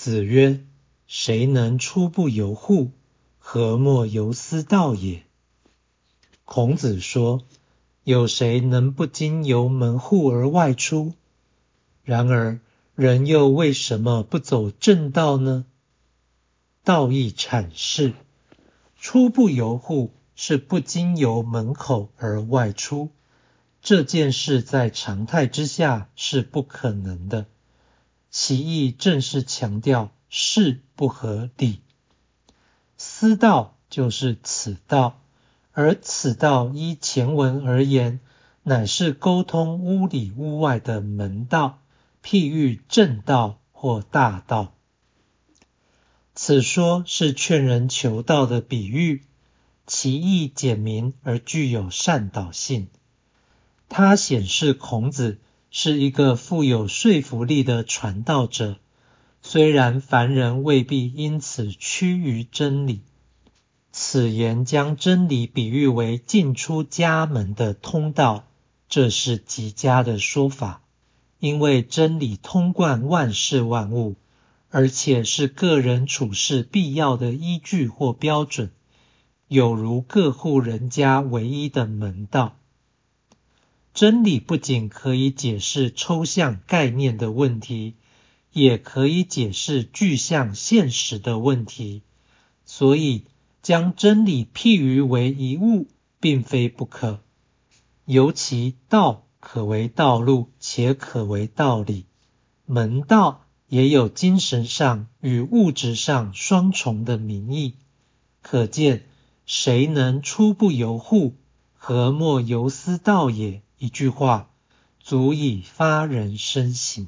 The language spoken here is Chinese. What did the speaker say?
子曰：“谁能出不由户？何莫由斯道也？”孔子说：“有谁能不经由门户而外出？然而人又为什么不走正道呢？”道义阐释：“出不由户是不经由门口而外出，这件事在常态之下是不可能的。”其意正是强调事不合理。私道就是此道，而此道依前文而言，乃是沟通屋里屋外的门道，譬喻正道或大道。此说是劝人求道的比喻，其意简明而具有善导性。它显示孔子。是一个富有说服力的传道者，虽然凡人未必因此趋于真理。此言将真理比喻为进出家门的通道，这是极佳的说法，因为真理通贯万事万物，而且是个人处事必要的依据或标准，有如各户人家唯一的门道。真理不仅可以解释抽象概念的问题，也可以解释具象现实的问题。所以，将真理譬喻为一物，并非不可。尤其道可为道路，且可为道理。门道也有精神上与物质上双重的名义。可见，谁能出不由户，何莫由斯道也？一句话，足以发人深省。